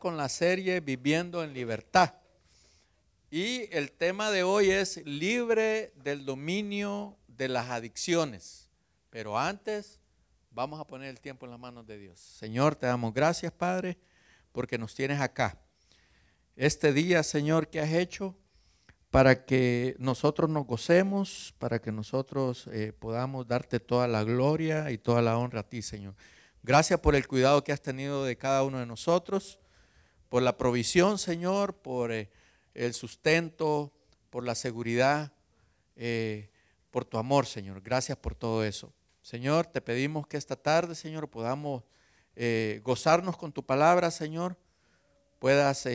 con la serie Viviendo en Libertad. Y el tema de hoy es libre del dominio de las adicciones. Pero antes vamos a poner el tiempo en las manos de Dios. Señor, te damos gracias, Padre, porque nos tienes acá. Este día, Señor, que has hecho para que nosotros nos gocemos, para que nosotros eh, podamos darte toda la gloria y toda la honra a ti, Señor. Gracias por el cuidado que has tenido de cada uno de nosotros por la provisión, Señor, por eh, el sustento, por la seguridad, eh, por tu amor, Señor. Gracias por todo eso. Señor, te pedimos que esta tarde, Señor, podamos eh, gozarnos con tu palabra, Señor. Puedas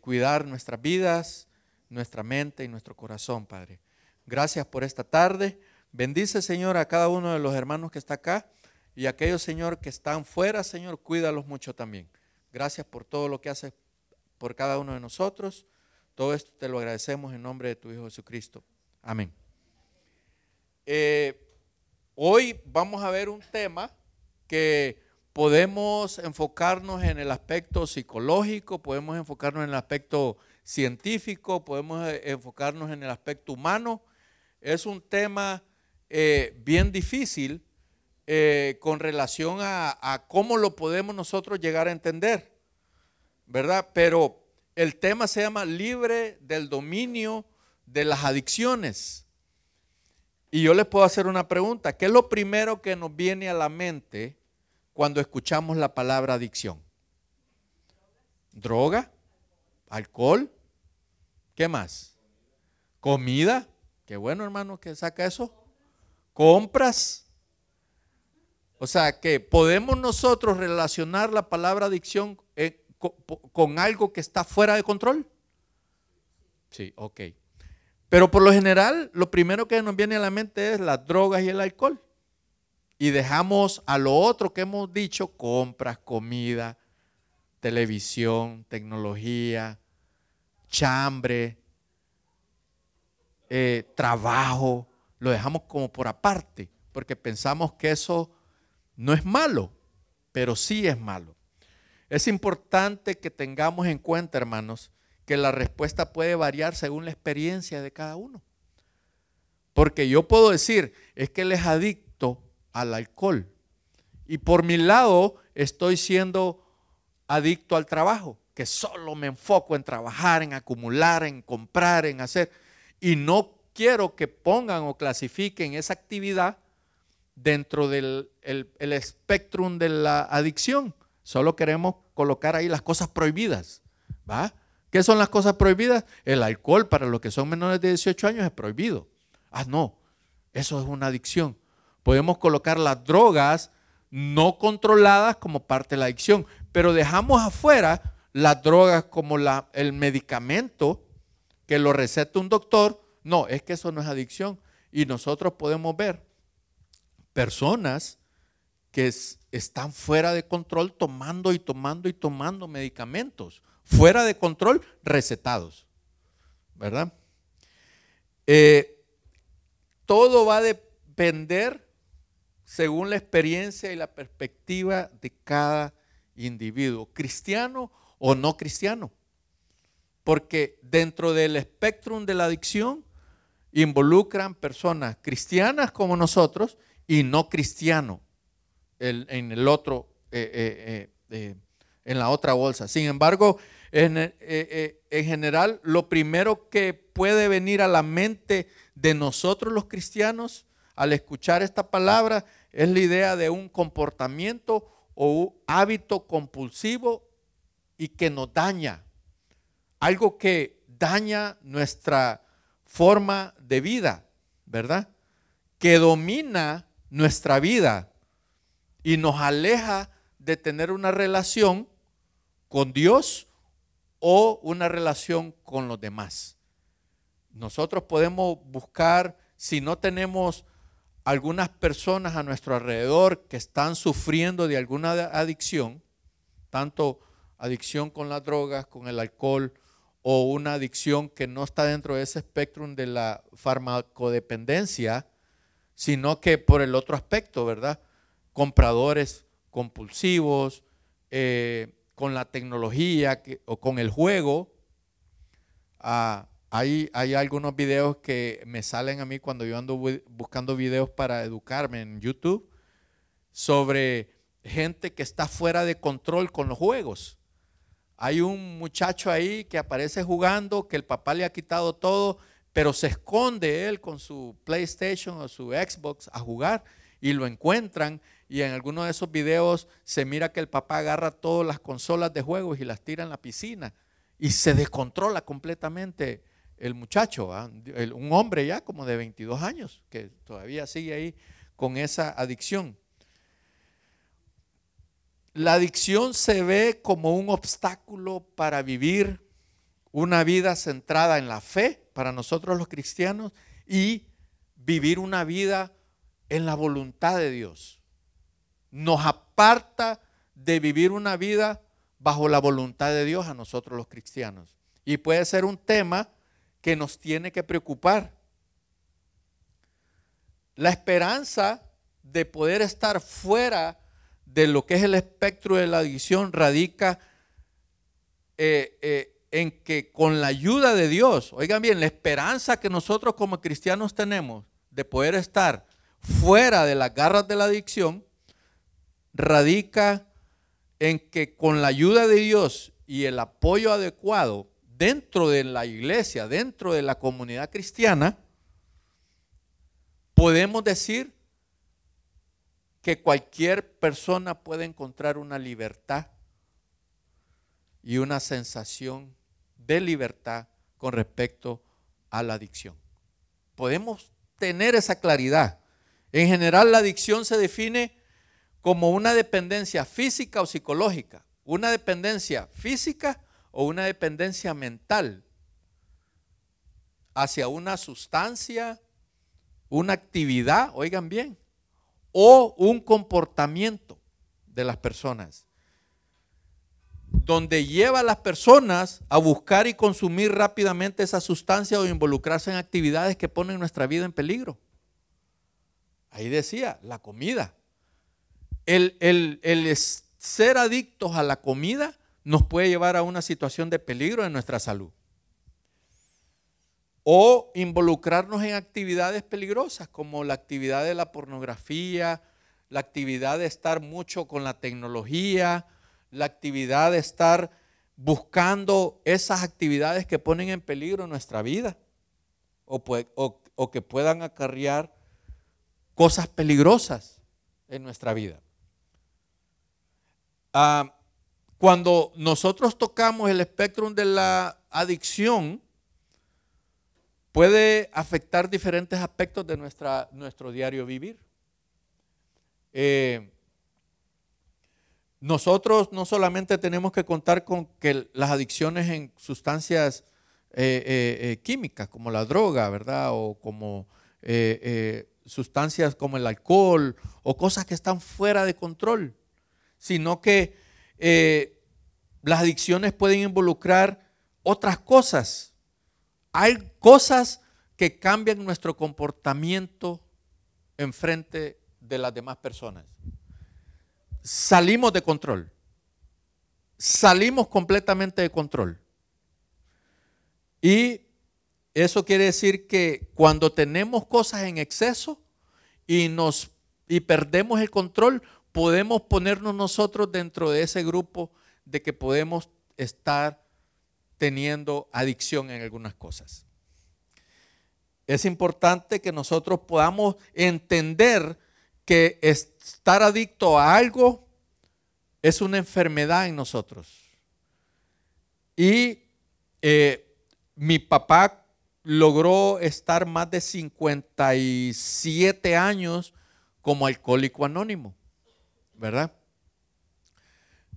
cuidar nuestras vidas, nuestra mente y nuestro corazón, Padre. Gracias por esta tarde. Bendice, Señor, a cada uno de los hermanos que está acá y a aquellos, Señor, que están fuera, Señor, cuídalos mucho también. Gracias por todo lo que haces por cada uno de nosotros. Todo esto te lo agradecemos en nombre de tu Hijo Jesucristo. Amén. Eh, hoy vamos a ver un tema que podemos enfocarnos en el aspecto psicológico, podemos enfocarnos en el aspecto científico, podemos eh, enfocarnos en el aspecto humano. Es un tema eh, bien difícil con relación a, cómo lo podemos nosotros llegar a entender, ¿verdad? Pero el tema se llama libre del dominio de las adicciones. Y yo les puedo hacer una pregunta. ¿Qué es lo primero que nos viene a la mente cuando escuchamos la palabra adicción? ¿Droga? ¿Alcohol? ¿Qué más? ¿Comida? Qué bueno hermano que saca eso. ¿Compras? O sea, que podemos nosotros relacionar la palabra adicción con, algo que está fuera de control. Sí, ok. Pero por lo general, lo primero que nos viene a la mente es las drogas y el alcohol. Y dejamos a lo otro que hemos dicho, compras, comida, televisión, tecnología, chambre, eh, trabajo, lo dejamos como por aparte, porque pensamos que eso no es malo, pero sí es malo. Es importante que tengamos en cuenta, hermanos, que la respuesta puede variar según la experiencia de cada uno. Porque yo puedo decir, es que él es adicto al alcohol. Y por mi lado estoy siendo adicto al trabajo, que solo me enfoco en trabajar, en acumular, en comprar, en hacer. Y no quiero que pongan o clasifiquen esa actividad dentro del el, espectrum de la adicción. Solo queremos colocar ahí las cosas prohibidas. ¿Va? ¿Qué son las cosas prohibidas? El alcohol para los que son menores de 18 años es prohibido. Ah, no, eso es una adicción. Podemos colocar las drogas no controladas como parte de la adicción, pero dejamos afuera las drogas como la, el medicamento que lo receta un doctor. No, es que eso no es adicción. Y nosotros podemos ver personas que están fuera de control tomando y tomando y tomando medicamentos, fuera de control recetados, ¿verdad? Eh, todo va a depender según la experiencia y la perspectiva de cada individuo, cristiano o no cristiano. Porque dentro del espectro de la adicción involucran personas cristianas como nosotros y no en el otro, eh, eh, eh, en la otra bolsa. Sin embargo, en, en general, lo primero que puede venir a la mente de nosotros los cristianos al escuchar esta palabra es la idea de un comportamiento o un hábito compulsivo y que nos daña. Algo que daña nuestra forma de vida, ¿verdad? Que domina nuestra vida y nos aleja de tener una relación con Dios o una relación con los demás. Nosotros podemos buscar, si no tenemos algunas personas a nuestro alrededor que están sufriendo de alguna adicción, tanto adicción con las drogas, con el alcohol, o una adicción que no está dentro de ese espectro de la farmacodependencia, sino que por el otro aspecto, ¿verdad? Compradores compulsivos, eh, con la tecnología o con el juego. Ah, hay, hay, algunos videos que me salen a mí cuando yo ando buscando videos para educarme en YouTube sobre gente que está fuera de control con los juegos. Hay un muchacho ahí que aparece jugando, que el papá le ha quitado todo, pero se esconde él con su PlayStation o su Xbox a jugar y lo encuentran y en alguno de esos videos se mira que el papá agarra todas las consolas de juegos y las tira en la piscina y se descontrola completamente el muchacho, un hombre ya como de 22 años que todavía sigue ahí con esa adicción. La adicción se ve como un obstáculo para vivir una vida centrada en la fe para nosotros los cristianos y vivir una vida en la voluntad de Dios. Nos aparta de vivir una vida bajo la voluntad de Dios a nosotros los cristianos. Y puede ser un tema que nos tiene que preocupar. La esperanza de poder estar fuera de lo que es el espectro de la adicción radica eh, eh, en que con la ayuda de Dios, oigan bien, la esperanza que nosotros como cristianos tenemos de poder estar fuera de las garras de la adicción, radica en que con la ayuda de Dios y el apoyo adecuado dentro de la iglesia, dentro de la comunidad cristiana, podemos decir que cualquier persona puede encontrar una libertad y una sensación de libertad con respecto a la adicción. Podemos tener esa claridad. En general la adicción se define como una dependencia física o psicológica, una dependencia física o una dependencia mental hacia una sustancia, una actividad, oigan bien, o un comportamiento de las personas donde lleva a las personas a buscar y consumir rápidamente esa sustancia o involucrarse en actividades que ponen nuestra vida en peligro. Ahí decía, la comida. El, el ser adictos a la comida nos puede llevar a una situación de peligro en nuestra salud. O involucrarnos en actividades peligrosas como la actividad de la pornografía, la actividad de estar mucho con la tecnología, la actividad de estar buscando esas actividades que ponen en peligro nuestra vida o, que puedan acarrear cosas peligrosas en nuestra vida. Ah, cuando nosotros tocamos el espectro de la adicción, puede afectar diferentes aspectos de nuestra, nuestro diario vivir. Eh, nosotros no solamente tenemos que contar con que las adicciones en sustancias eh, eh, químicas, como la droga, ¿verdad? O como sustancias como el alcohol, o cosas que están fuera de control, sino que las adicciones pueden involucrar otras cosas. Hay cosas que cambian nuestro comportamiento en frente de las demás personas salimos de control. Salimos completamente de control. Y eso quiere decir que cuando tenemos cosas en exceso y nos y perdemos el control, podemos ponernos nosotros dentro de ese grupo de que podemos estar teniendo adicción en algunas cosas. Es importante que nosotros podamos entender que estar adicto a algo es una enfermedad en nosotros. Y eh, mi papá logró estar más de 57 años como alcohólico anónimo, ¿verdad?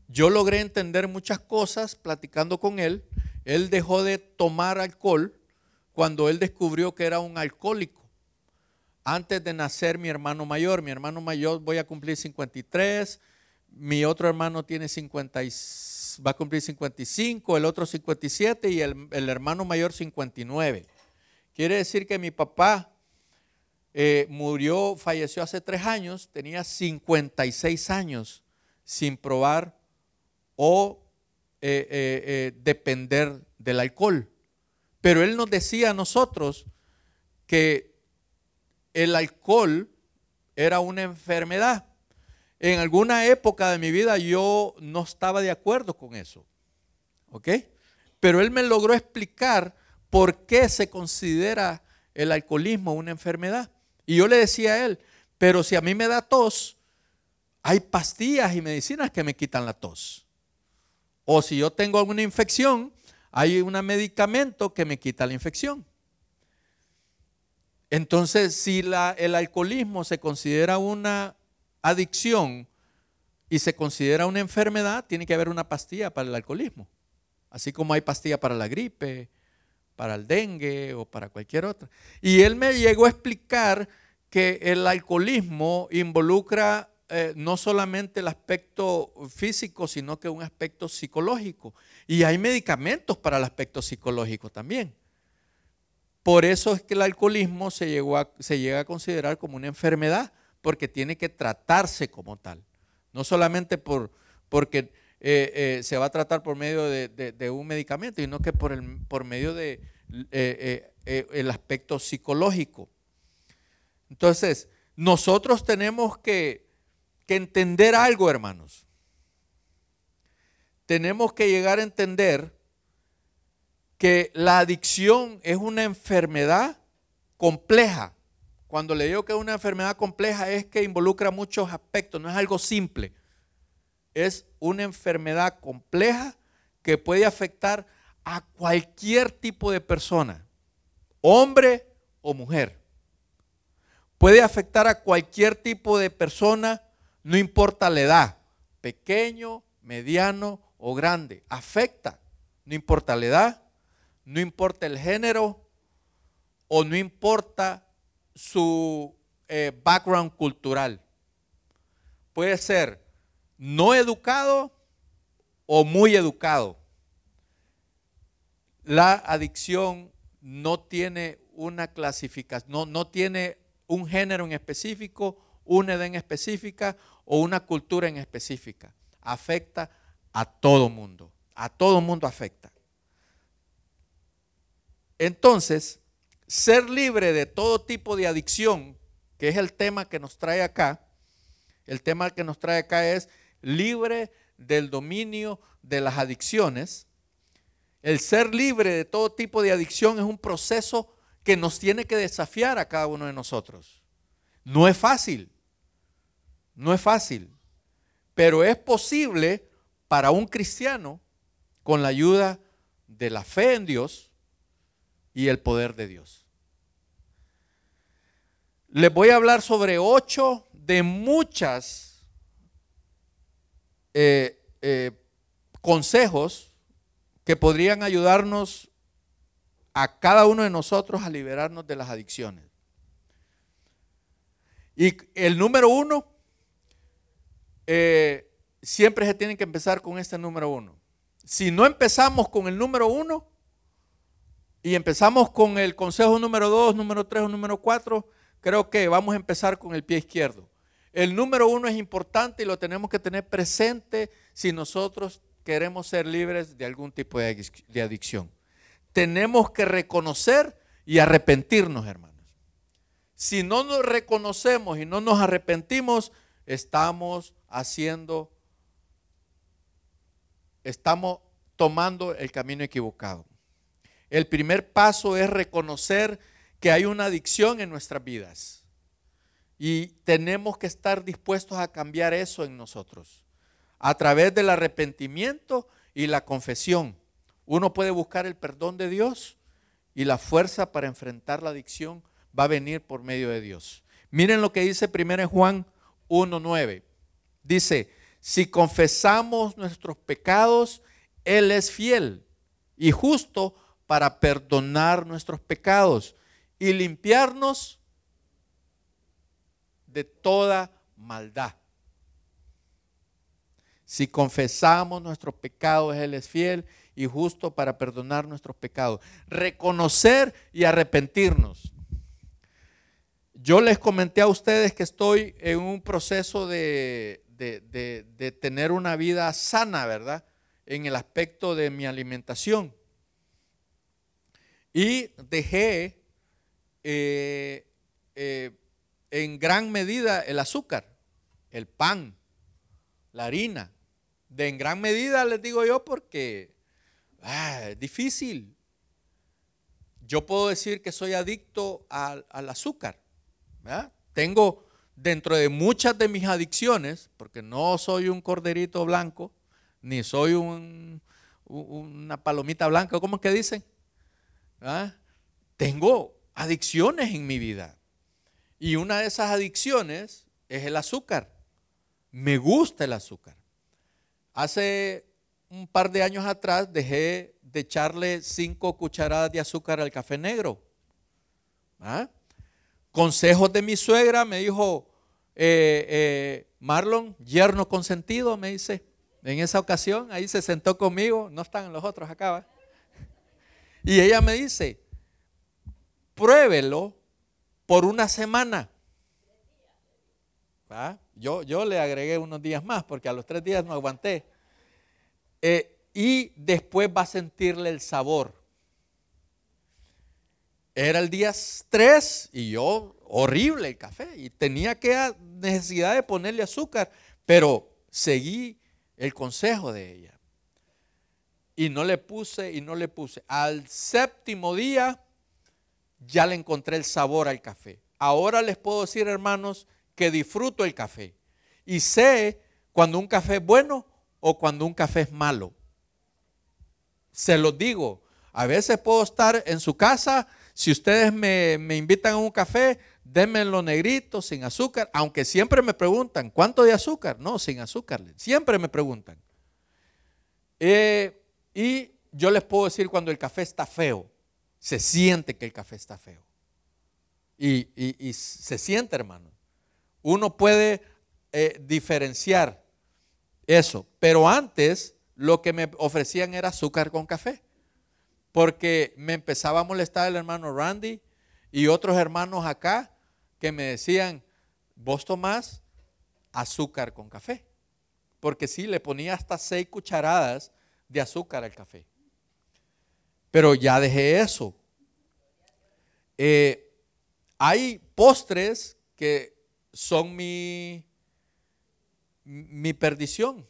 Yo logré entender muchas cosas platicando con él. Él dejó de tomar alcohol cuando él descubrió que era un alcohólico antes de nacer mi hermano mayor. Mi hermano mayor voy a cumplir 53, mi otro hermano tiene 50 va a cumplir 55, el otro 57 y el, hermano mayor 59. Quiere decir que mi papá eh, murió, falleció hace tres años, tenía 56 años sin probar o eh, eh, depender del alcohol. Pero él nos decía a nosotros que el alcohol era una enfermedad. En alguna época de mi vida yo no estaba de acuerdo con eso. ¿Ok? Pero él me logró explicar por qué se considera el alcoholismo una enfermedad. Y yo le decía a él, pero si a mí me da tos, hay pastillas y medicinas que me quitan la tos. O si yo tengo alguna infección, hay un medicamento que me quita la infección. Entonces, si el alcoholismo se considera una adicción y se considera una enfermedad, tiene que haber una pastilla para el alcoholismo. Así como hay pastilla para la gripe, para el dengue o para cualquier otra. Y él me llegó a explicar que el alcoholismo involucra eh, no solamente el aspecto físico, sino que un aspecto psicológico. Y hay medicamentos para el aspecto psicológico también. Por eso es que el alcoholismo se, llegó llega a considerar como una enfermedad, porque tiene que tratarse como tal. No solamente por, porque eh, eh, se va a tratar por medio de, un medicamento, sino que por, el, por medio del de, aspecto psicológico. Entonces, nosotros tenemos que, entender algo, hermanos. Tenemos que llegar a entender que la adicción es una enfermedad compleja. Cuando le digo que es una enfermedad compleja es que involucra muchos aspectos, no es algo simple. Es una enfermedad compleja que puede afectar a cualquier tipo de persona, hombre o mujer puede afectar a cualquier tipo de persona, no importa la edad, pequeño, mediano o grande. Afecta, no importa la edad, no importa el género o no importa su eh, background cultural. Puede ser no educado o muy educado. La adicción no tiene una clasificación, no, no tiene un género en específico, una edad en específica o una cultura en específica. Afecta a todo mundo. A todo mundo afecta. Entonces, ser libre de todo tipo de adicción, que es el tema que nos trae acá, el tema que nos trae acá es libre del dominio de las adicciones. El ser libre de todo tipo de adicción es un proceso que nos tiene que desafiar a cada uno de nosotros. No es fácil, no es fácil, pero es posible para un cristiano con la ayuda de la fe en Dios y el poder de Dios. Les voy a hablar sobre ocho de muchas eh, eh, consejos que podrían ayudarnos a cada uno de nosotros a liberarnos de las adicciones. Y el número uno, eh, siempre se tiene que empezar con este número uno. Si no empezamos con el número uno y empezamos con el consejo número dos, número tres o número cuatro, creo que vamos a empezar con el pie izquierdo. El número uno es importante y lo tenemos que tener presente si nosotros queremos ser libres de algún tipo de adicción tenemos que reconocer y arrepentirnos, hermanos. Si no nos reconocemos y no nos arrepentimos, estamos haciendo, estamos tomando el camino equivocado. El primer paso es reconocer que hay una adicción en nuestras vidas. Y tenemos que estar dispuestos a cambiar eso en nosotros. A través del arrepentimiento y la confesión. Uno puede buscar el perdón de Dios y la fuerza para enfrentar la adicción va a venir por medio de Dios. Miren lo que dice 1 Juan 1.9. Dice, si confesamos nuestros pecados, Él es fiel y justo para perdonar nuestros pecados y limpiarnos de toda maldad. Si confesamos nuestros pecados, Él es fiel y justo para perdonar nuestros pecados. Reconocer y arrepentirnos. Yo les comenté a ustedes que estoy en un proceso de, tener una vida sana, ¿verdad? en el aspecto de mi alimentación. Y dejé eh, eh, en gran medida el azúcar, el pan, la harina. De en gran medida les digo yo porque ah, es difícil. Yo puedo decir que soy adicto al, azúcar. Tengo dentro de muchas de mis adicciones, porque no soy un corderito blanco, ni soy una palomita blanca, ¿cómo es que dicen? ¿Ah? Tengo adicciones en mi vida. Y una de esas adicciones es el azúcar. Me gusta el azúcar. Hace un par de años atrás dejé de echarle cinco cucharadas de azúcar al café negro. ¿Ah? Consejos de mi suegra me dijo, eh, eh, Marlon, yerno consentido, me dice, en esa ocasión, ahí se sentó conmigo, no están los otros acá, y ella me dice, pruébelo por una semana. Yo, yo le agregué unos días más porque a los tres días no aguanté. Eh, y después va a sentirle el sabor. Era el día 3 y yo, horrible el café, y tenía que necesidad de ponerle azúcar, pero seguí el consejo de ella. Y no le puse y no le puse. Al séptimo día ya le encontré el sabor al café. Ahora les puedo decir, hermanos, que disfruto el café. Y sé cuando un café es bueno o cuando un café es malo. Se los digo, a veces puedo estar en su casa, si ustedes me, invitan a un café, denme lo negrito, sin azúcar, aunque siempre me preguntan, ¿cuánto de azúcar? No, sin azúcar, siempre me preguntan. Eh, y yo les puedo decir cuando el café está feo, se siente que el café está feo. Y, se siente, hermano. Uno puede eh, diferenciar eso, pero antes lo que me ofrecían era azúcar con café, porque me empezaba a molestar el hermano Randy y otros hermanos acá que me decían, vos tomás azúcar con café, porque sí, le ponía hasta seis cucharadas de azúcar al café. Pero ya dejé eso. Eh, hay postres que son mi, mi perdición,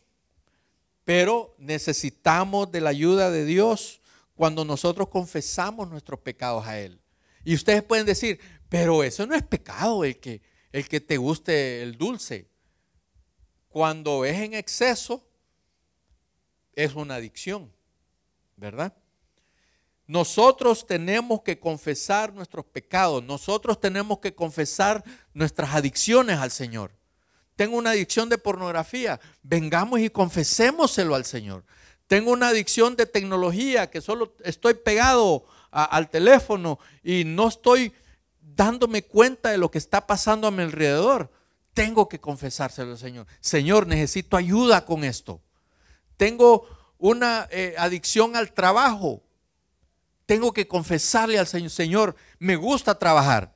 pero necesitamos de la ayuda de Dios cuando nosotros confesamos nuestros pecados a Él. Y ustedes pueden decir, pero eso no es pecado el que, el que te guste el dulce. Cuando es en exceso, es una adicción, ¿verdad? Nosotros tenemos que confesar nuestros pecados, nosotros tenemos que confesar nuestras adicciones al Señor. Tengo una adicción de pornografía, vengamos y confesémoselo al Señor. Tengo una adicción de tecnología, que solo estoy pegado al teléfono y no estoy dándome cuenta de lo que está pasando a mi alrededor. Tengo que confesárselo al Señor. Señor, necesito ayuda con esto. Tengo una eh, adicción al trabajo tengo que confesarle al Señor, Señor, me gusta trabajar,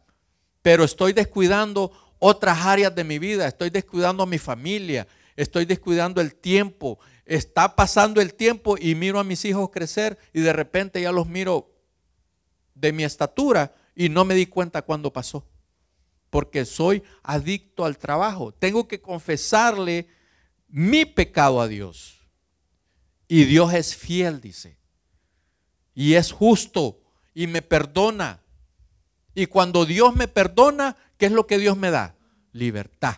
pero estoy descuidando otras áreas de mi vida, estoy descuidando a mi familia, estoy descuidando el tiempo, está pasando el tiempo y miro a mis hijos crecer y de repente ya los miro de mi estatura y no me di cuenta cuando pasó, porque soy adicto al trabajo. Tengo que confesarle mi pecado a Dios. Y Dios es fiel, dice y es justo y me perdona. Y cuando Dios me perdona, ¿qué es lo que Dios me da? Libertad.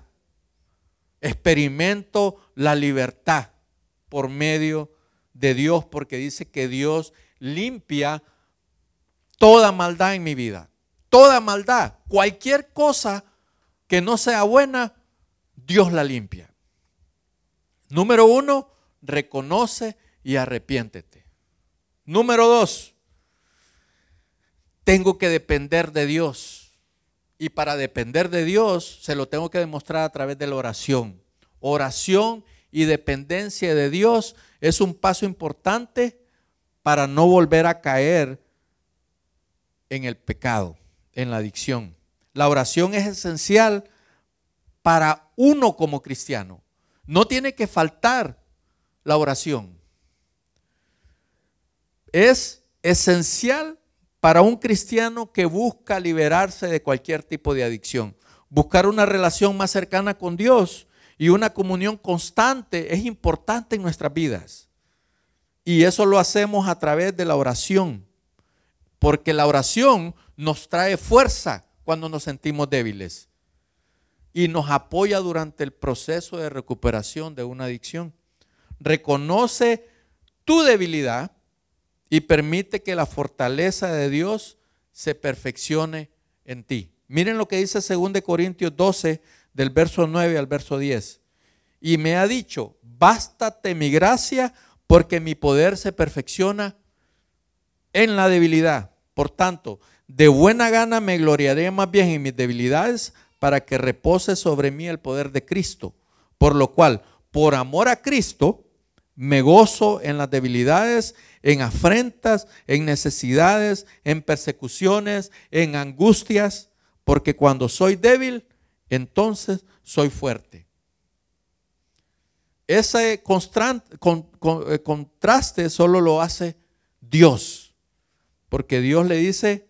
Experimento la libertad por medio de Dios porque dice que Dios limpia toda maldad en mi vida. Toda maldad, cualquier cosa que no sea buena, Dios la limpia. Número uno, reconoce y arrepiéntete. Número dos, tengo que depender de Dios. Y para depender de Dios se lo tengo que demostrar a través de la oración. Oración y dependencia de Dios es un paso importante para no volver a caer en el pecado, en la adicción. La oración es esencial para uno como cristiano. No tiene que faltar la oración. Es esencial para un cristiano que busca liberarse de cualquier tipo de adicción. Buscar una relación más cercana con Dios y una comunión constante es importante en nuestras vidas. Y eso lo hacemos a través de la oración, porque la oración nos trae fuerza cuando nos sentimos débiles y nos apoya durante el proceso de recuperación de una adicción. Reconoce tu debilidad y permite que la fortaleza de Dios se perfeccione en ti. Miren lo que dice 2 Corintios 12 del verso 9 al verso 10. Y me ha dicho, bástate mi gracia porque mi poder se perfecciona en la debilidad. Por tanto, de buena gana me gloriaré más bien en mis debilidades para que repose sobre mí el poder de Cristo. Por lo cual, por amor a Cristo, me gozo en las debilidades, en afrentas, en necesidades, en persecuciones, en angustias, porque cuando soy débil, entonces soy fuerte. Ese eh, contraste solo lo hace Dios, porque Dios le dice,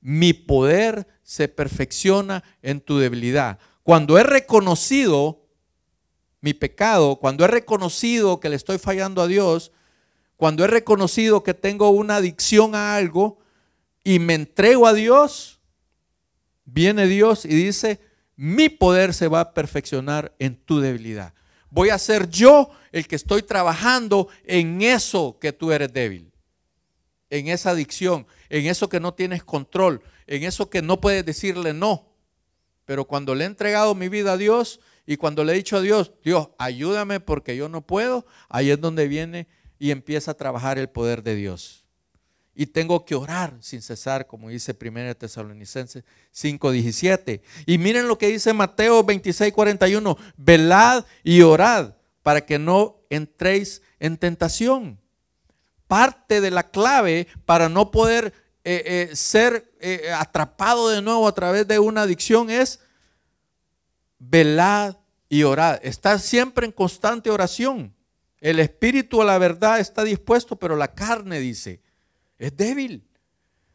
mi poder se perfecciona en tu debilidad. Cuando he reconocido mi pecado, cuando he reconocido que le estoy fallando a Dios, cuando he reconocido que tengo una adicción a algo y me entrego a Dios, viene Dios y dice, mi poder se va a perfeccionar en tu debilidad. Voy a ser yo el que estoy trabajando en eso que tú eres débil, en esa adicción, en eso que no tienes control, en eso que no puedes decirle no. Pero cuando le he entregado mi vida a Dios y cuando le he dicho a Dios, Dios, ayúdame porque yo no puedo, ahí es donde viene y empieza a trabajar el poder de Dios. Y tengo que orar sin cesar, como dice 1 Tesalonicenses 5:17. Y miren lo que dice Mateo 26:41, velad y orad para que no entréis en tentación parte de la clave para no poder eh, eh, ser eh, atrapado de nuevo a través de una adicción es velar y orar. Estar siempre en constante oración. El espíritu a la verdad está dispuesto, pero la carne dice, es débil.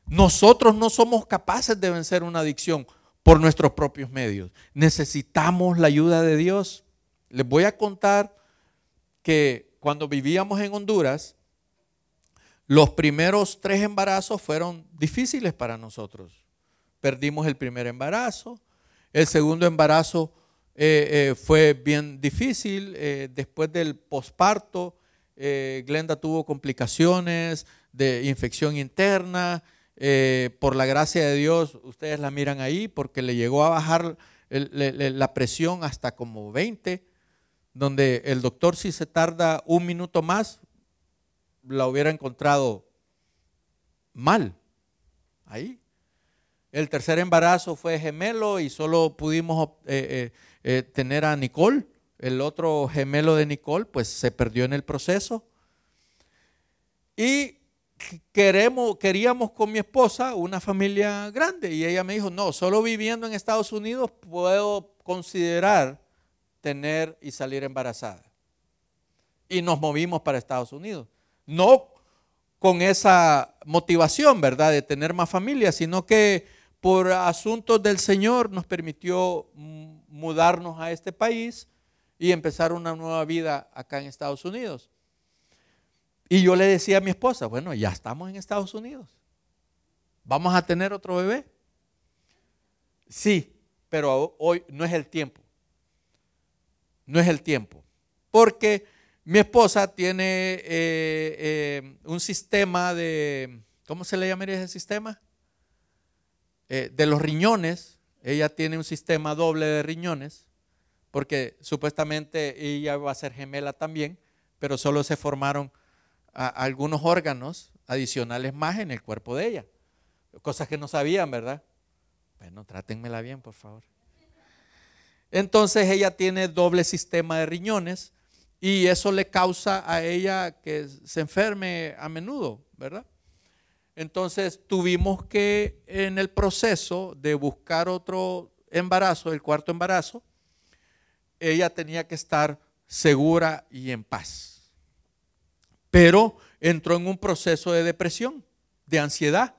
Nosotros no somos capaces de vencer una adicción por nuestros propios medios. Necesitamos la ayuda de Dios. Les voy a contar que cuando vivíamos en Honduras, los primeros tres embarazos fueron difíciles para nosotros. Perdimos el primer embarazo, el segundo embarazo eh, eh, fue bien difícil. Eh, después del posparto, Glenda tuvo complicaciones de infección interna. por la gracia de Dios, ustedes la miran ahí, porque le llegó a bajar la presión hasta como 20, donde el doctor si se tarda un minuto más, la hubiera encontrado mal. Ahí. El tercer embarazo fue gemelo y solo pudimos eh, tener a Nicole. El otro gemelo de Nicole, pues se perdió en el proceso. Y queremos, queríamos con mi esposa una familia grande. Y ella me dijo, no, solo viviendo en Estados Unidos puedo considerar tener y salir embarazada. Y nos movimos para Estados Unidos. No con esa motivación, ¿verdad?, de tener más familia, sino que por asuntos del Señor nos permitió mudarnos a este país y empezar una nueva vida acá en Estados Unidos. Y yo le decía a mi esposa, bueno, ya estamos en Estados Unidos. ¿Vamos a tener otro bebé? Sí, pero hoy no es el tiempo. No es el tiempo. Porque mi esposa tiene eh, eh, un sistema de, ¿cómo se le llamaría ese sistema? Eh, de los riñones. Ella tiene un sistema doble de riñones, porque supuestamente ella va a ser gemela también, pero solo se formaron algunos órganos adicionales más en el cuerpo de ella. Cosas que no sabían, ¿verdad? Bueno, trátenmela bien, por favor. Entonces ella tiene doble sistema de riñones y eso le causa a ella que se enferme a menudo, ¿verdad? Entonces tuvimos que en el proceso de buscar otro embarazo, el cuarto embarazo, ella tenía que estar segura y en paz. Pero entró en un proceso de depresión, de ansiedad.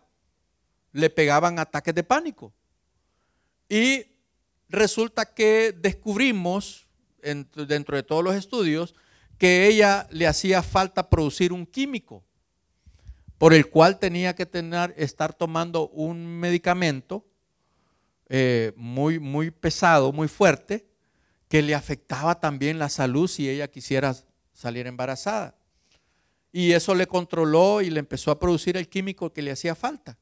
Le pegaban ataques de pánico. Y resulta que descubrimos, dentro de todos los estudios, que ella le hacía falta producir un químico por el cual tenía que estar tomando un medicamento eh, muy, muy pesado, muy fuerte, que le afectaba también la salud si ella quisiera salir embarazada. Y eso le controló y le empezó a producir el químico que le hacía falta.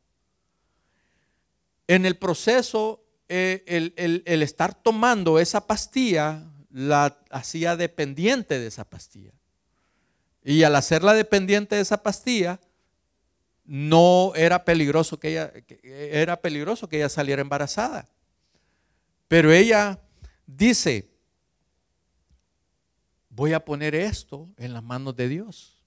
En el proceso, eh, el, estar tomando esa pastilla la hacía dependiente de esa pastilla. Y al hacerla dependiente de esa pastilla, no era peligroso que ella, era peligroso que ella saliera embarazada. Pero ella dice, voy a poner esto en las manos de Dios.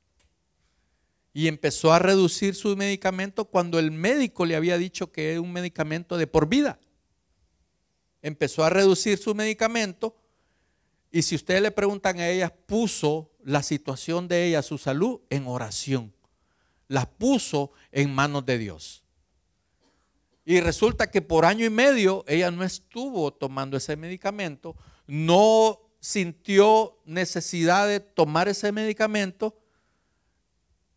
Y empezó a reducir su medicamento cuando el médico le había dicho que es un medicamento de por vida. Empezó a reducir su medicamento y si ustedes le preguntan a ella, puso la situación de ella, su salud, en oración las puso en manos de Dios. Y resulta que por año y medio ella no estuvo tomando ese medicamento, no sintió necesidad de tomar ese medicamento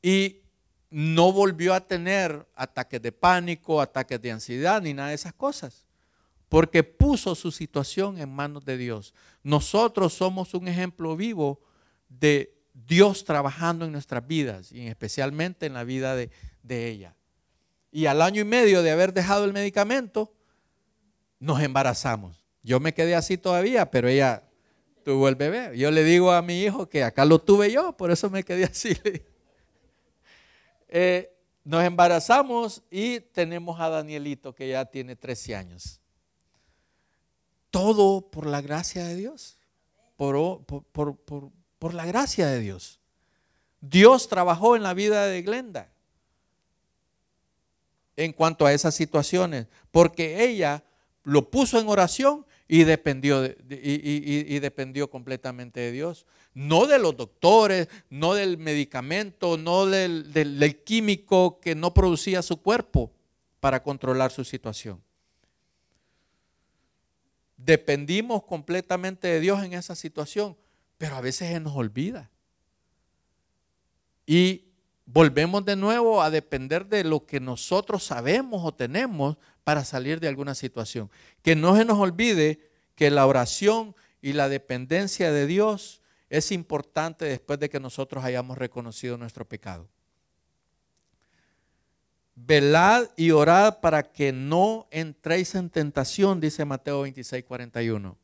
y no volvió a tener ataques de pánico, ataques de ansiedad, ni nada de esas cosas, porque puso su situación en manos de Dios. Nosotros somos un ejemplo vivo de Dios trabajando en nuestras vidas y especialmente en la vida de, ella. Y al año y medio de haber dejado el medicamento, nos embarazamos. Yo me quedé así todavía, pero ella tuvo el bebé. Yo le digo a mi hijo que acá lo tuve yo, por eso me quedé así. Eh, nos embarazamos y tenemos a Danielito que ya tiene 13 años. Todo por la gracia de Dios, por, por, por, por la gracia de Dios. Dios trabajó en la vida de Glenda en cuanto a esas situaciones, porque ella lo puso en oración y dependió, y, dependió completamente de Dios. No de los doctores, no del medicamento, no del, del químico que no producía su cuerpo para controlar su situación. Dependimos completamente de Dios en esa situación pero a veces se nos olvida. Y volvemos de nuevo a depender de lo que nosotros sabemos o tenemos para salir de alguna situación. Que no se nos olvide que la oración y la dependencia de Dios es importante después de que nosotros hayamos reconocido nuestro pecado. Velad y orad para que no entréis en tentación, dice Mateo 26, 41.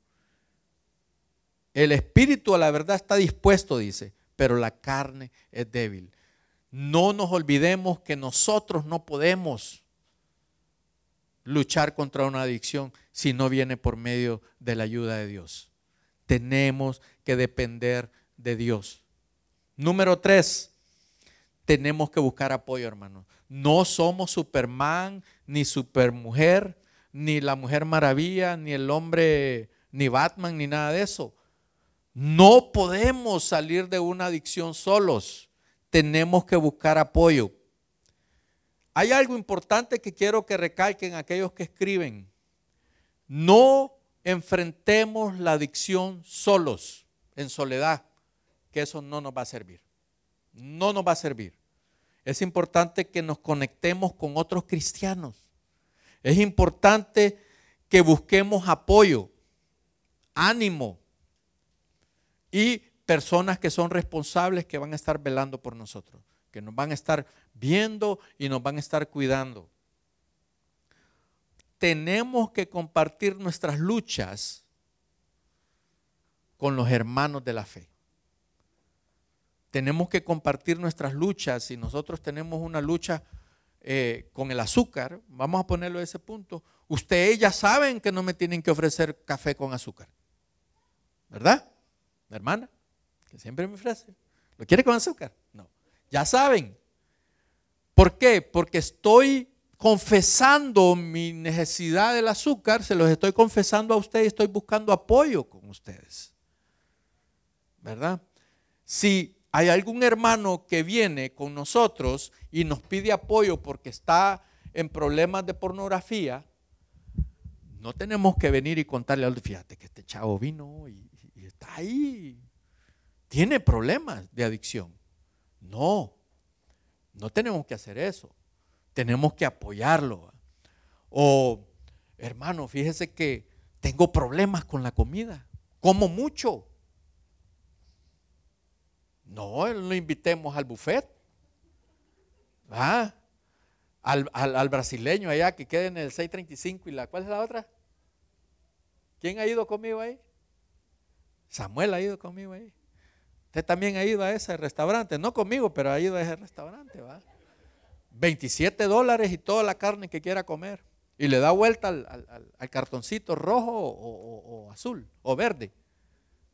El espíritu a la verdad está dispuesto, dice, pero la carne es débil. No nos olvidemos que nosotros no podemos luchar contra una adicción si no viene por medio de la ayuda de Dios. Tenemos que depender de Dios. Número tres, tenemos que buscar apoyo, hermanos. No somos Superman, ni Supermujer, ni la Mujer Maravilla, ni el hombre, ni Batman, ni nada de eso. No podemos salir de una adicción solos. Tenemos que buscar apoyo. Hay algo importante que quiero que recalquen aquellos que escriben. No enfrentemos la adicción solos, en soledad, que eso no nos va a servir. No nos va a servir. Es importante que nos conectemos con otros cristianos. Es importante que busquemos apoyo, ánimo, y personas que son responsables que van a estar velando por nosotros, que nos van a estar viendo y nos van a estar cuidando. Tenemos que compartir nuestras luchas con los hermanos de la fe. Tenemos que compartir nuestras luchas. Si nosotros tenemos una lucha eh, con el azúcar, vamos a ponerlo a ese punto, ustedes ya saben que no me tienen que ofrecer café con azúcar. ¿Verdad? La hermana, que siempre me ofrece, ¿lo quiere con azúcar? No. Ya saben. ¿Por qué? Porque estoy confesando mi necesidad del azúcar, se los estoy confesando a ustedes, estoy buscando apoyo con ustedes. ¿Verdad? Si hay algún hermano que viene con nosotros y nos pide apoyo porque está en problemas de pornografía, no tenemos que venir y contarle, fíjate que este chavo vino y está ahí, tiene problemas de adicción. No, no tenemos que hacer eso. Tenemos que apoyarlo. O, hermano, fíjese que tengo problemas con la comida. Como mucho. No, lo invitemos al buffet. Al, al, brasileño allá que quede en el 635 y la, ¿cuál es la otra? ¿Quién ha ido conmigo ahí? Samuel ha ido conmigo ahí. Usted también ha ido a ese restaurante, no conmigo, pero ha ido a ese restaurante, ¿va? 27 dólares y toda la carne que quiera comer. Y le da vuelta al, cartoncito rojo o, azul o verde.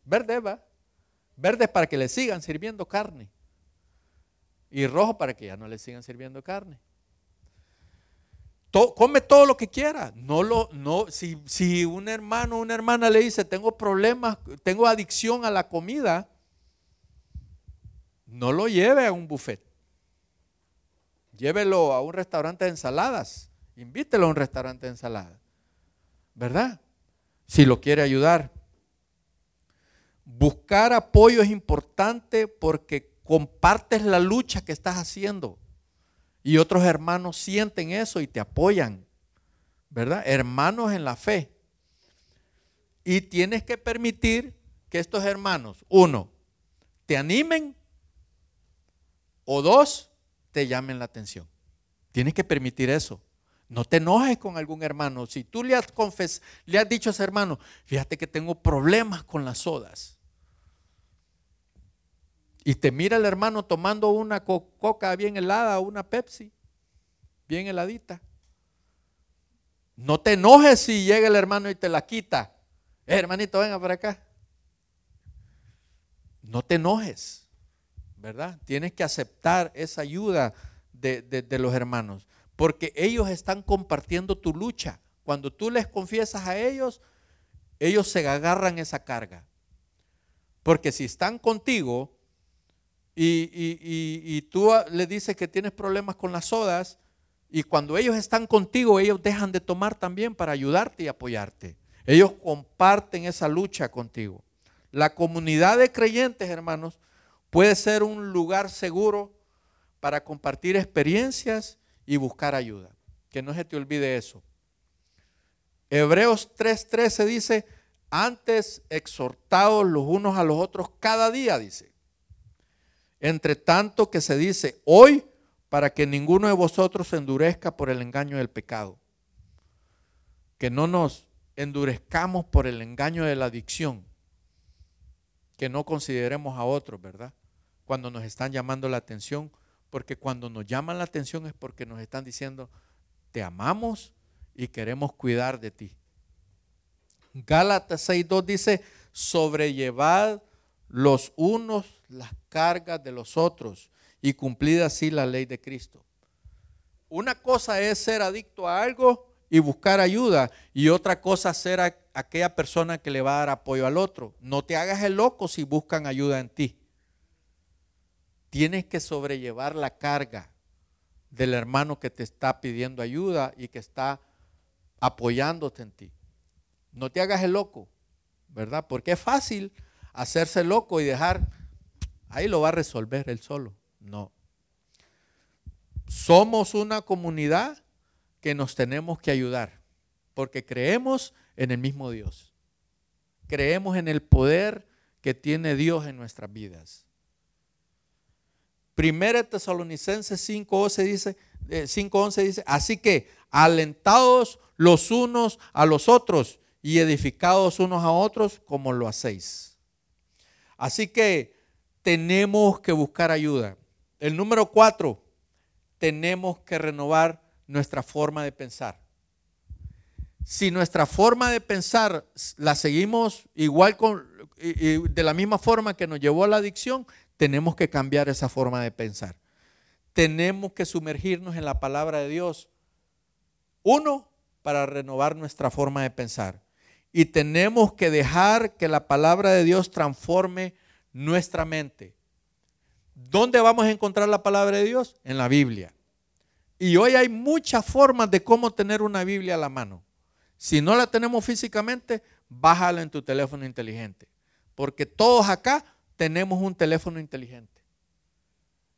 Verde va. Verde para que le sigan sirviendo carne. Y rojo para que ya no le sigan sirviendo carne. Come todo lo que quiera. No lo, no, si, si un hermano o una hermana le dice, tengo problemas, tengo adicción a la comida, no lo lleve a un buffet. Llévelo a un restaurante de ensaladas. Invítelo a un restaurante de ensaladas. ¿Verdad? Si lo quiere ayudar. Buscar apoyo es importante porque compartes la lucha que estás haciendo. Y otros hermanos sienten eso y te apoyan. ¿Verdad? Hermanos en la fe. Y tienes que permitir que estos hermanos, uno, te animen o dos, te llamen la atención. Tienes que permitir eso. No te enojes con algún hermano. Si tú le has, confes, le has dicho a ese hermano, fíjate que tengo problemas con las sodas. Y te mira el hermano tomando una coca bien helada una Pepsi, bien heladita. No te enojes si llega el hermano y te la quita. Eh, hermanito, venga para acá. No te enojes. ¿verdad? Tienes que aceptar esa ayuda de, los hermanos, porque ellos están compartiendo tu lucha. Cuando tú les confiesas a ellos, ellos se agarran esa carga. Porque si están contigo y, tú le dices que tienes problemas con las sodas, y cuando ellos están contigo, ellos dejan de tomar también para ayudarte y apoyarte. Ellos comparten esa lucha contigo. La comunidad de creyentes, hermanos, Puede ser un lugar seguro para compartir experiencias y buscar ayuda. Que no se te olvide eso. Hebreos 3:13 dice, antes exhortados los unos a los otros cada día, dice. Entre tanto que se dice, hoy para que ninguno de vosotros se endurezca por el engaño del pecado. Que no nos endurezcamos por el engaño de la adicción. Que no consideremos a otros, ¿verdad? cuando nos están llamando la atención, porque cuando nos llaman la atención es porque nos están diciendo, te amamos y queremos cuidar de ti. Gálatas 6.2 dice, sobrellevad los unos las cargas de los otros y cumplid así la ley de Cristo. Una cosa es ser adicto a algo y buscar ayuda y otra cosa ser aquella persona que le va a dar apoyo al otro. No te hagas el loco si buscan ayuda en ti. Tienes que sobrellevar la carga del hermano que te está pidiendo ayuda y que está apoyándote en ti. No te hagas el loco, ¿verdad? Porque es fácil hacerse loco y dejar, ahí lo va a resolver él solo. No. Somos una comunidad que nos tenemos que ayudar, porque creemos en el mismo Dios. Creemos en el poder que tiene Dios en nuestras vidas. Primera Tesalonicenses 5.11 dice, 5.11 eh, dice, así que alentados los unos a los otros y edificados unos a otros como lo hacéis. Así que tenemos que buscar ayuda. El número cuatro, tenemos que renovar nuestra forma de pensar. Si nuestra forma de pensar la seguimos igual con, de la misma forma que nos llevó a la adicción, tenemos que cambiar esa forma de pensar. Tenemos que sumergirnos en la palabra de Dios. Uno, para renovar nuestra forma de pensar. Y tenemos que dejar que la palabra de Dios transforme nuestra mente. ¿Dónde vamos a encontrar la palabra de Dios? En la Biblia. Y hoy hay muchas formas de cómo tener una Biblia a la mano. Si no la tenemos físicamente, bájala en tu teléfono inteligente. Porque todos acá tenemos un teléfono inteligente.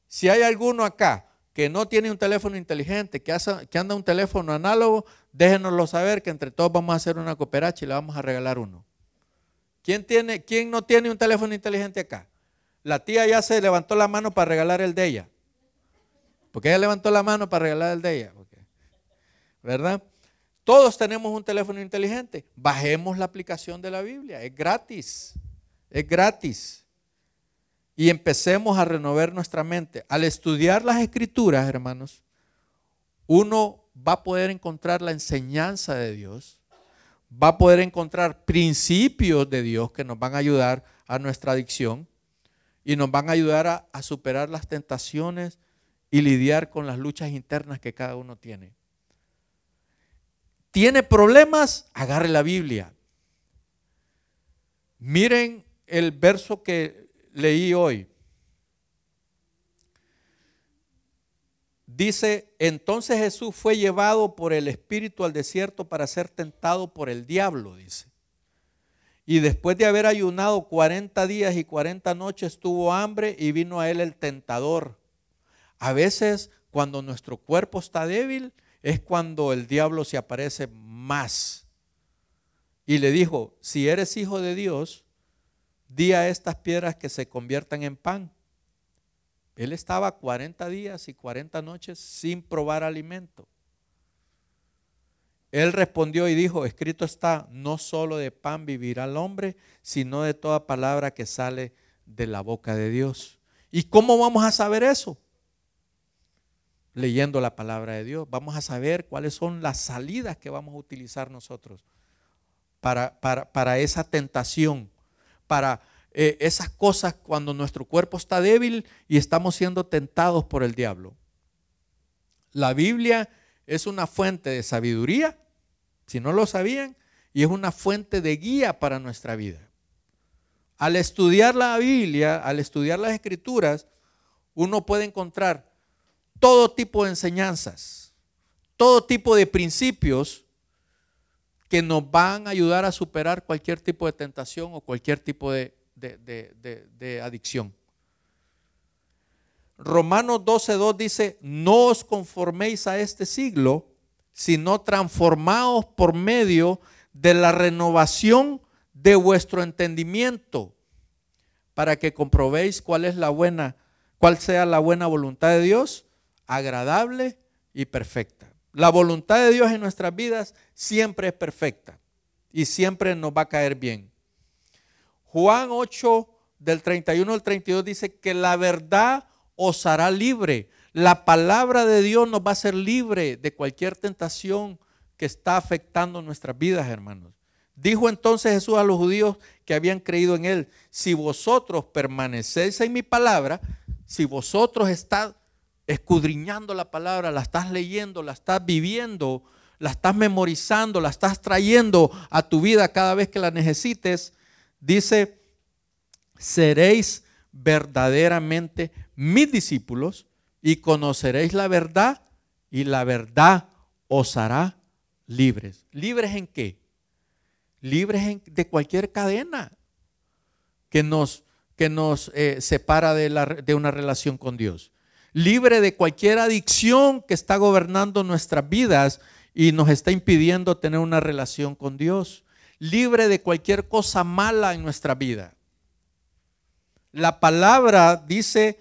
Si hay alguno acá que no tiene un teléfono inteligente, que, anda un teléfono análogo, déjenoslo saber que entre todos vamos a hacer una cooperacha y le vamos a regalar uno. ¿Quién, tiene, ¿Quién no tiene un teléfono inteligente acá? La tía ya se levantó la mano para regalar el de ella. Porque ella levantó la mano para regalar el de ella. ¿Verdad? Todos tenemos un teléfono inteligente. Bajemos la aplicación de la Biblia. Es gratis. Es gratis. Y empecemos a renovar nuestra mente. Al estudiar las escrituras, hermanos, uno va a poder encontrar la enseñanza de Dios, va a poder encontrar principios de Dios que nos van a ayudar a nuestra adicción y nos van a ayudar a, superar las tentaciones y lidiar con las luchas internas que cada uno tiene tiene problemas, agarre la Biblia. Miren el verso que leí hoy. Dice, entonces Jesús fue llevado por el Espíritu al desierto para ser tentado por el diablo, dice. Y después de haber ayunado 40 días y 40 noches tuvo hambre y vino a él el tentador. A veces cuando nuestro cuerpo está débil, es cuando el diablo se aparece más. Y le dijo, si eres hijo de Dios, di a estas piedras que se conviertan en pan. Él estaba 40 días y 40 noches sin probar alimento. Él respondió y dijo, escrito está, no solo de pan vivirá el hombre, sino de toda palabra que sale de la boca de Dios. ¿Y cómo vamos a saber eso? leyendo la palabra de Dios. Vamos a saber cuáles son las salidas que vamos a utilizar nosotros para, para, esa tentación, para eh, esas cosas cuando nuestro cuerpo está débil y estamos siendo tentados por el diablo. La Biblia es una fuente de sabiduría, si no lo sabían, y es una fuente de guía para nuestra vida. Al estudiar la Biblia, al estudiar las escrituras, uno puede encontrar todo tipo de enseñanzas, todo tipo de principios que nos van a ayudar a superar cualquier tipo de tentación o cualquier tipo de, adicción. Romanos 12.2 dice, no os conforméis a este siglo, sino transformaos por medio de la renovación de vuestro entendimiento, para que comprobéis cuál es la buena, cuál sea la buena voluntad de Dios, agradable y perfecta. La voluntad de Dios en nuestras vidas siempre es perfecta y siempre nos va a caer bien. Juan 8 del 31 al 32 dice que la verdad os hará libre. La palabra de Dios nos va a hacer libre de cualquier tentación que está afectando nuestras vidas, hermanos. Dijo entonces Jesús a los judíos que habían creído en él, si vosotros permanecéis en mi palabra, si vosotros estáis escudriñando la palabra, la estás leyendo, la estás viviendo, la estás memorizando, la estás trayendo a tu vida cada vez que la necesites, dice, seréis verdaderamente mis discípulos y conoceréis la verdad y la verdad os hará libres. ¿Libres en qué? Libres de cualquier cadena que nos, que nos eh, separa de, una relación con Dios libre de cualquier adicción que está gobernando nuestras vidas y nos está impidiendo tener una relación con Dios, libre de cualquier cosa mala en nuestra vida. La palabra dice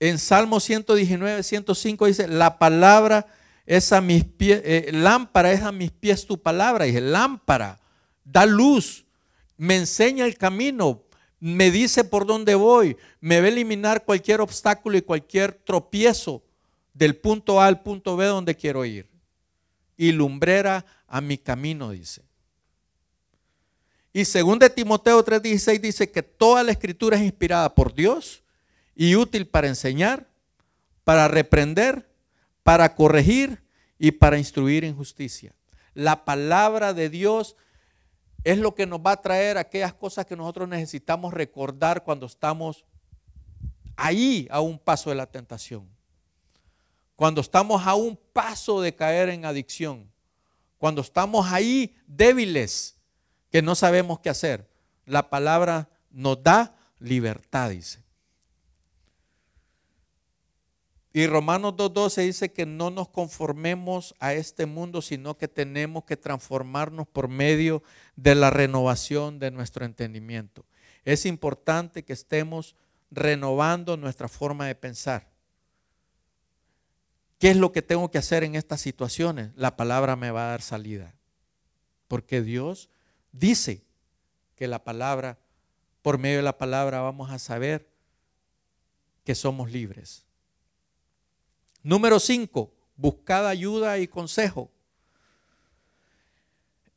en Salmo 119, 105, dice, la palabra es a mis pies, eh, lámpara es a mis pies tu palabra, dice, lámpara, da luz, me enseña el camino, me dice por dónde voy, me va a eliminar cualquier obstáculo y cualquier tropiezo del punto A al punto B donde quiero ir. Y lumbrera a mi camino, dice. Y según de Timoteo 3:16 dice que toda la escritura es inspirada por Dios y útil para enseñar, para reprender, para corregir y para instruir en justicia. La palabra de Dios es lo que nos va a traer aquellas cosas que nosotros necesitamos recordar cuando estamos ahí a un paso de la tentación. Cuando estamos a un paso de caer en adicción. Cuando estamos ahí débiles, que no sabemos qué hacer. La palabra nos da libertad, dice. Y Romanos 2.12 dice que no nos conformemos a este mundo, sino que tenemos que transformarnos por medio de la renovación de nuestro entendimiento. Es importante que estemos renovando nuestra forma de pensar. ¿Qué es lo que tengo que hacer en estas situaciones? La palabra me va a dar salida. Porque Dios dice que la palabra, por medio de la palabra vamos a saber que somos libres. Número 5, buscad ayuda y consejo.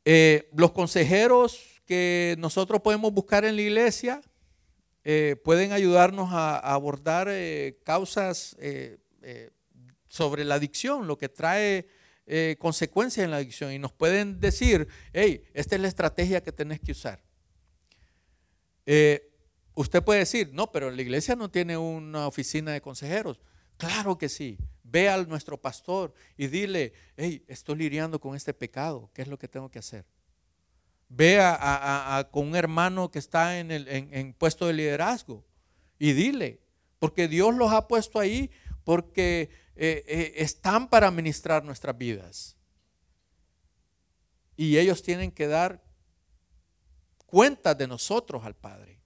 Eh, los consejeros que nosotros podemos buscar en la iglesia eh, pueden ayudarnos a, abordar eh, causas sobre la adicción, lo que trae consecuencias en la adicción y nos pueden decir, hey, esta es la estrategia que tenés que usar. usted puede decir, no, pero la iglesia no tiene una oficina de consejeros. Claro que sí. Ve a nuestro pastor y dile, hey, estoy lidiando con este pecado, ¿qué es lo que tengo que hacer? Ve a, con un hermano que está en, el, en, puesto de liderazgo y dile, porque Dios los ha puesto ahí porque eh, eh, están para ministrar nuestras vidas. Y ellos tienen que dar cuenta de nosotros al Padre.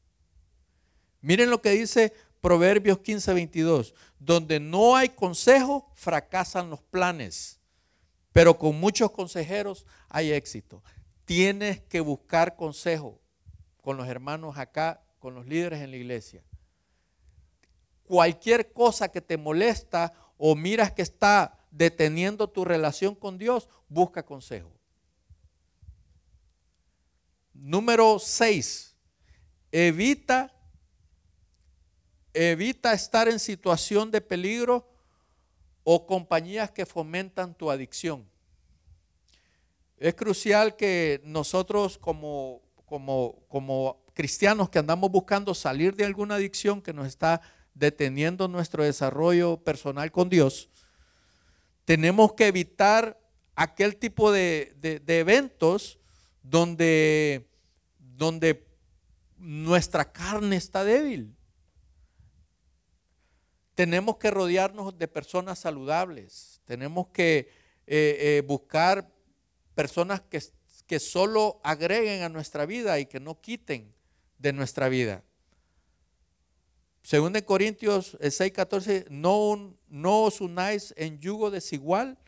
Miren lo que dice Proverbios 15, 22. Donde no hay consejo, fracasan los planes. Pero con muchos consejeros hay éxito. Tienes que buscar consejo con los hermanos acá, con los líderes en la iglesia. Cualquier cosa que te molesta o miras que está deteniendo tu relación con Dios, busca consejo. Número 6. Evita Evita estar en situación de peligro o compañías que fomentan tu adicción. Es crucial que nosotros como, como, como cristianos que andamos buscando salir de alguna adicción que nos está deteniendo nuestro desarrollo personal con Dios, tenemos que evitar aquel tipo de, eventos donde, donde nuestra carne está débil tenemos que rodearnos de personas saludables, tenemos que eh, eh, buscar personas que, que solo agreguen a nuestra vida y que no quiten de nuestra vida. Según de Corintios 6:14, eh, no, no os unáis en yugo desigual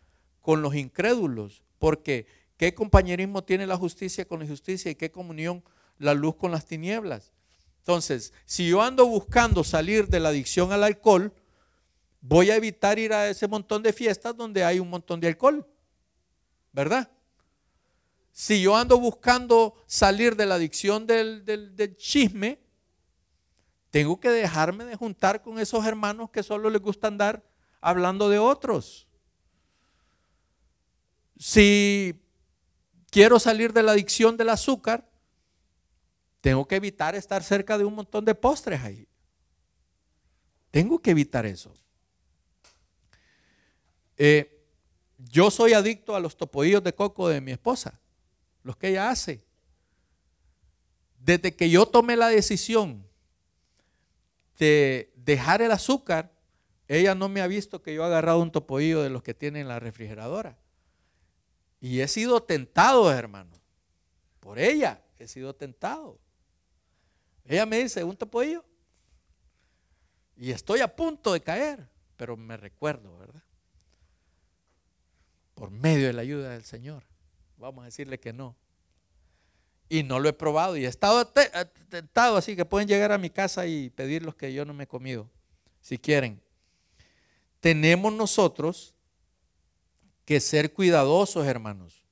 con los incrédulos, porque ¿qué compañerismo tiene la justicia con la injusticia y qué comunión la luz con las tinieblas? Entonces, si yo ando buscando salir de la adicción al alcohol, voy a evitar ir a ese montón de fiestas donde hay un montón de alcohol. ¿Verdad? Si yo ando buscando salir de la adicción del, del, chisme, tengo que dejarme de juntar con esos hermanos que solo les gusta andar hablando de otros. Si quiero salir de la adicción del azúcar, tengo que evitar estar cerca de un montón de postres ahí. Tengo que evitar eso. Eh, yo soy adicto a los topodillos de coco de mi esposa, los que ella hace. Desde que yo tomé la decisión de dejar el azúcar, ella no me ha visto que yo he agarrado un topodillo de los que tiene en la refrigeradora. Y he sido tentado, hermano. Por ella he sido tentado. Ella me dice, un topodillo. Y estoy a punto de caer, pero me recuerdo, ¿verdad? Por medio de la ayuda del Señor. Vamos a decirle que no. Y no lo he probado y he estado tentado, así que pueden llegar a mi casa y pedir los que yo no me he comido, si quieren. Tenemos nosotros que ser cuidadosos, hermanos.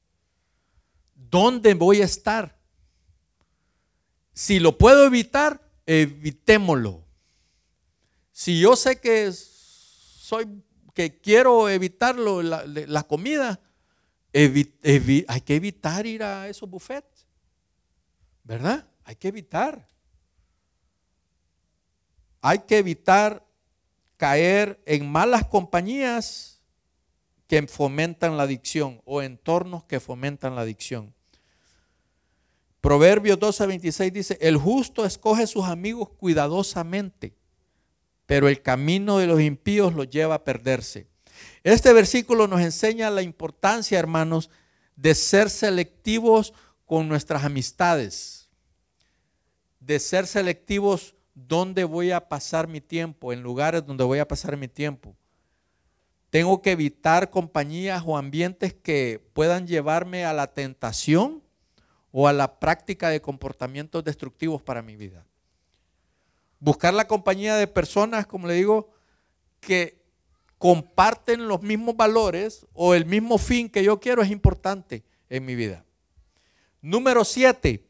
¿Dónde voy a estar? Si lo puedo evitar, evitémoslo. Si yo sé que soy que quiero evitarlo, la, comida, hay que evitar ir a esos buffets. ¿Verdad? Hay que evitar. Hay que evitar caer en malas compañías que fomentan la adicción o entornos que fomentan la adicción. Proverbios 12 26 dice, el justo escoge sus amigos cuidadosamente, pero el camino de los impíos los lleva a perderse. Este versículo nos enseña la importancia, hermanos, de ser selectivos con nuestras amistades, de ser selectivos donde voy a pasar mi tiempo, en lugares donde voy a pasar mi tiempo. Tengo que evitar compañías o ambientes que puedan llevarme a la tentación o a la práctica de comportamientos destructivos para mi vida. Buscar la compañía de personas, como le digo, que comparten los mismos valores o el mismo fin que yo quiero es importante en mi vida. Número siete,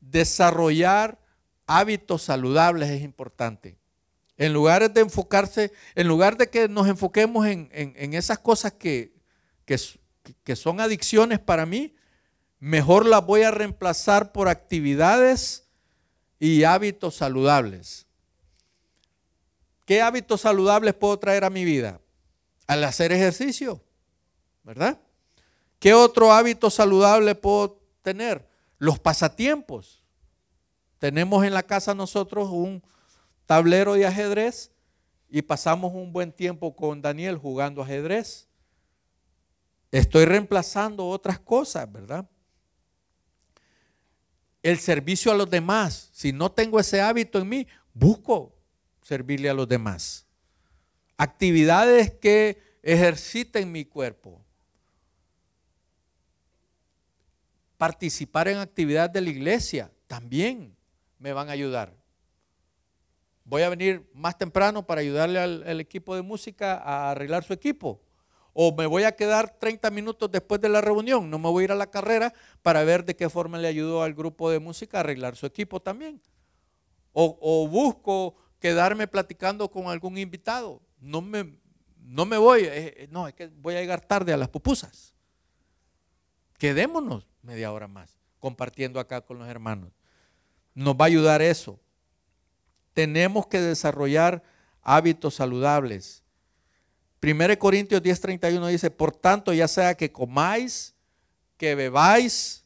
desarrollar hábitos saludables es importante. En lugar de enfocarse, en lugar de que nos enfoquemos en, esas cosas que, que son adicciones para mí, mejor las voy a reemplazar por actividades y hábitos saludables. ¿Qué hábitos saludables puedo traer a mi vida? Al hacer ejercicio, ¿verdad? ¿Qué otro hábito saludable puedo tener? Los pasatiempos. Tenemos en la casa nosotros un tablero de ajedrez y pasamos un buen tiempo con Daniel jugando ajedrez. Estoy reemplazando otras cosas, ¿verdad? El servicio a los demás. Si no tengo ese hábito en mí, busco servirle a los demás. Actividades que ejerciten mi cuerpo. Participar en actividades de la iglesia también me van a ayudar. Voy a venir más temprano para ayudarle al, equipo de música a arreglar su equipo. O me voy a quedar 30 minutos después de la reunión. No me voy a ir a la carrera para ver de qué forma le ayudo al grupo de música a arreglar su equipo también. O, o busco quedarme platicando con algún invitado. No me, no me voy, eh, eh, no, es que voy a llegar tarde a las pupusas. Quedémonos media hora más compartiendo acá con los hermanos. Nos va a ayudar eso. Tenemos que desarrollar hábitos saludables. 1 Corintios 10:31 dice, por tanto, ya sea que comáis, que bebáis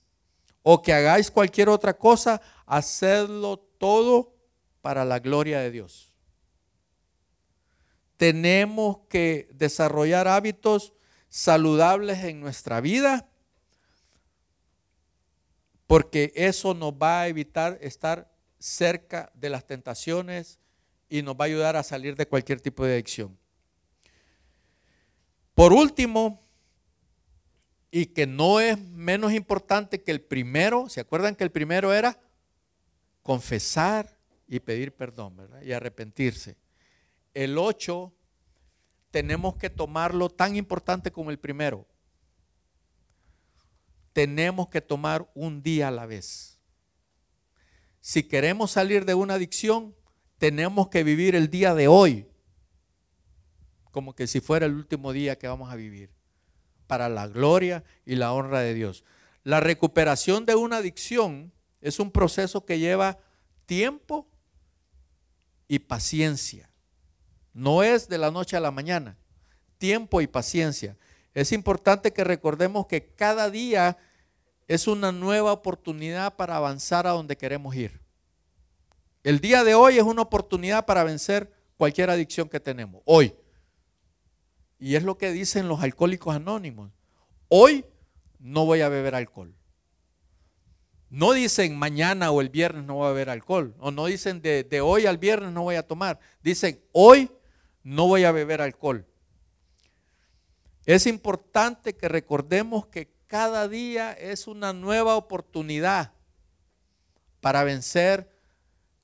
o que hagáis cualquier otra cosa, hacedlo todo para la gloria de Dios. Tenemos que desarrollar hábitos saludables en nuestra vida porque eso nos va a evitar estar cerca de las tentaciones y nos va a ayudar a salir de cualquier tipo de adicción. Por último, y que no es menos importante que el primero, ¿se acuerdan que el primero era confesar y pedir perdón. Y arrepentirse. El 8 tenemos que tomarlo tan importante como el primero. Tenemos que tomar un día a la vez. Si queremos salir de una adicción, tenemos que vivir el día de hoy como que si fuera el último día que vamos a vivir, para la gloria y la honra de Dios. La recuperación de una adicción es un proceso que lleva tiempo y paciencia. No es de la noche a la mañana. Tiempo y paciencia. Es importante que recordemos que cada día es una nueva oportunidad para avanzar a donde queremos ir. El día de hoy es una oportunidad para vencer cualquier adicción que tenemos. Hoy. Y es lo que dicen los alcohólicos anónimos. Hoy no voy a beber alcohol. No dicen mañana o el viernes no voy a beber alcohol. O no dicen de, de, hoy al viernes no voy a tomar. Dicen hoy no voy a beber alcohol. Es importante que recordemos que cada día es una nueva oportunidad para vencer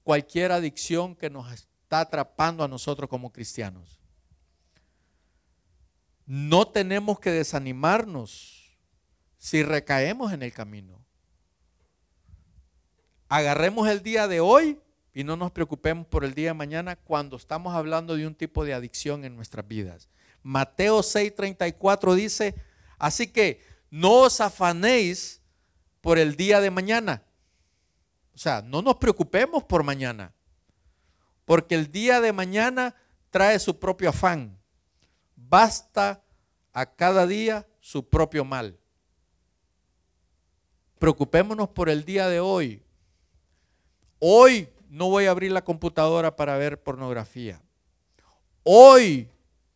cualquier adicción que nos está atrapando a nosotros como cristianos. No tenemos que desanimarnos si recaemos en el camino agarremos el día de hoy y no nos preocupemos por el día de mañana cuando estamos hablando de un tipo de adicción en nuestras vidas. Mateo 6:34 dice, así que no os afanéis por el día de mañana. O sea, no nos preocupemos por mañana, porque el día de mañana trae su propio afán. Basta a cada día su propio mal. Preocupémonos por el día de hoy. Hoy no voy a abrir la computadora para ver pornografía. Hoy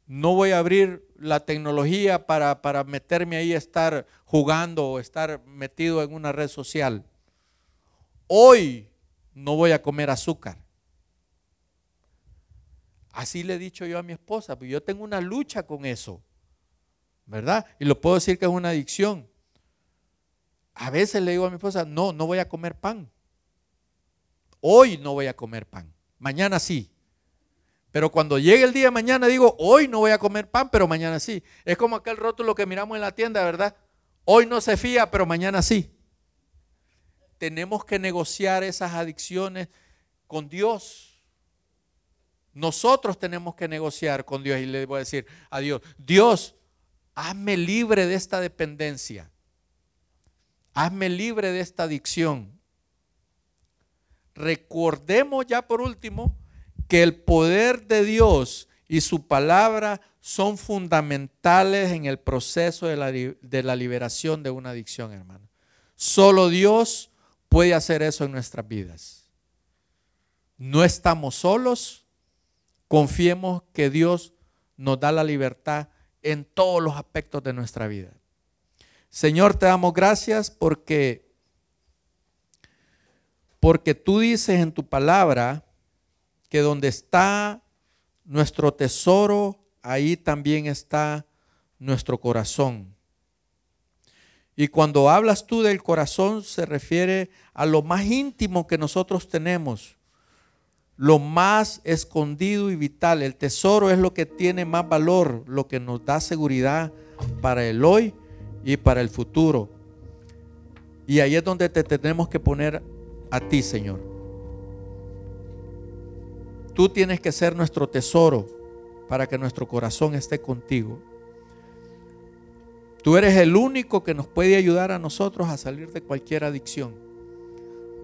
no voy a abrir la tecnología para, para meterme ahí a estar jugando o estar metido en una red social. Hoy no voy a comer azúcar. Así le he dicho yo a mi esposa, pues yo tengo una lucha con eso, ¿verdad? Y lo puedo decir que es una adicción. A veces le digo a mi esposa, no, no voy a comer pan. Hoy no voy a comer pan. Mañana sí. Pero cuando llegue el día de mañana digo, hoy no voy a comer pan, pero mañana sí. Es como aquel rótulo que miramos en la tienda, ¿verdad? Hoy no se fía, pero mañana sí. Tenemos que negociar esas adicciones con Dios. Nosotros tenemos que negociar con Dios y le voy a decir a Dios, Dios, hazme libre de esta dependencia. Hazme libre de esta adicción. Recordemos ya por último que el poder de Dios y su palabra son fundamentales en el proceso de la, liberación de una adicción, hermano. Solo Dios puede hacer eso en nuestras vidas. No estamos solos. Confiemos que Dios nos da la libertad en todos los aspectos de nuestra vida. Señor, te damos gracias porque porque tú dices en tu palabra que donde está nuestro tesoro, ahí también está nuestro corazón. Y cuando hablas tú del corazón se refiere a lo más íntimo que nosotros tenemos, lo más escondido y vital. El tesoro es lo que tiene más valor, lo que nos da seguridad para el hoy y para el futuro. Y ahí es donde te tenemos que poner a ti, Señor. Tú tienes que ser nuestro tesoro para que nuestro corazón esté contigo. Tú eres el único que nos puede ayudar a nosotros a salir de cualquier adicción.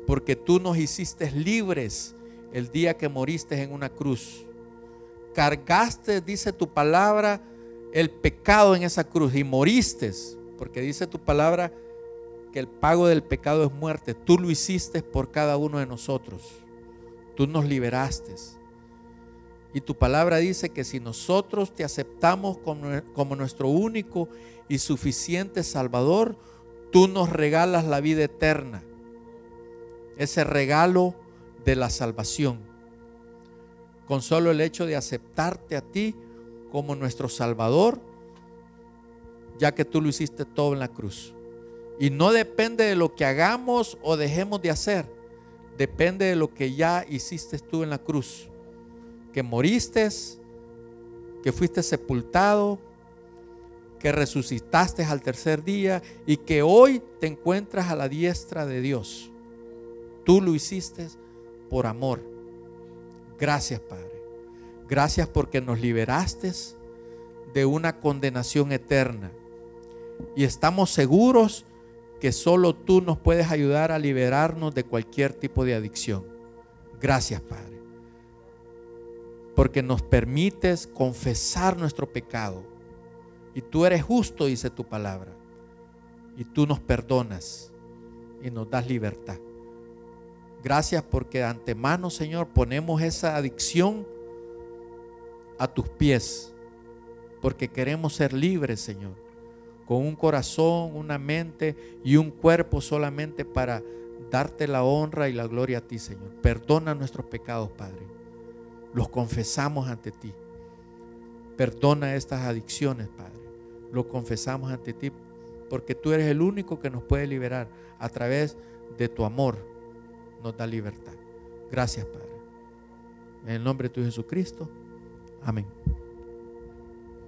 Porque tú nos hiciste libres el día que moriste en una cruz. Cargaste, dice tu palabra, el pecado en esa cruz y moriste. Porque dice tu palabra que el pago del pecado es muerte. Tú lo hiciste por cada uno de nosotros. Tú nos liberaste. Y tu palabra dice que si nosotros te aceptamos como, nuestro único y suficiente Salvador, tú nos regalas la vida eterna. Ese regalo de la salvación. Con solo el hecho de aceptarte a ti como nuestro Salvador, ya que tú lo hiciste todo en la cruz. Y no depende de lo que hagamos o dejemos de hacer, depende de lo que ya hiciste tú en la cruz que moriste, que fuiste sepultado, que resucitaste al tercer día y que hoy te encuentras a la diestra de Dios. Tú lo hiciste por amor. Gracias, Padre. Gracias porque nos liberaste de una condenación eterna. Y estamos seguros que solo tú nos puedes ayudar a liberarnos de cualquier tipo de adicción. Gracias, Padre porque nos permites confesar nuestro pecado. Y tú eres justo, dice tu palabra. Y tú nos perdonas y nos das libertad. Gracias porque de antemano, Señor, ponemos esa adicción a tus pies. Porque queremos ser libres, Señor. Con un corazón, una mente y un cuerpo solamente para darte la honra y la gloria a ti, Señor. Perdona nuestros pecados, Padre los confesamos ante ti. Perdona estas adicciones, Padre. Lo confesamos ante ti porque tú eres el único que nos puede liberar a través de tu amor. Nos da libertad. Gracias, Padre. En el nombre de tu Jesucristo. Amén.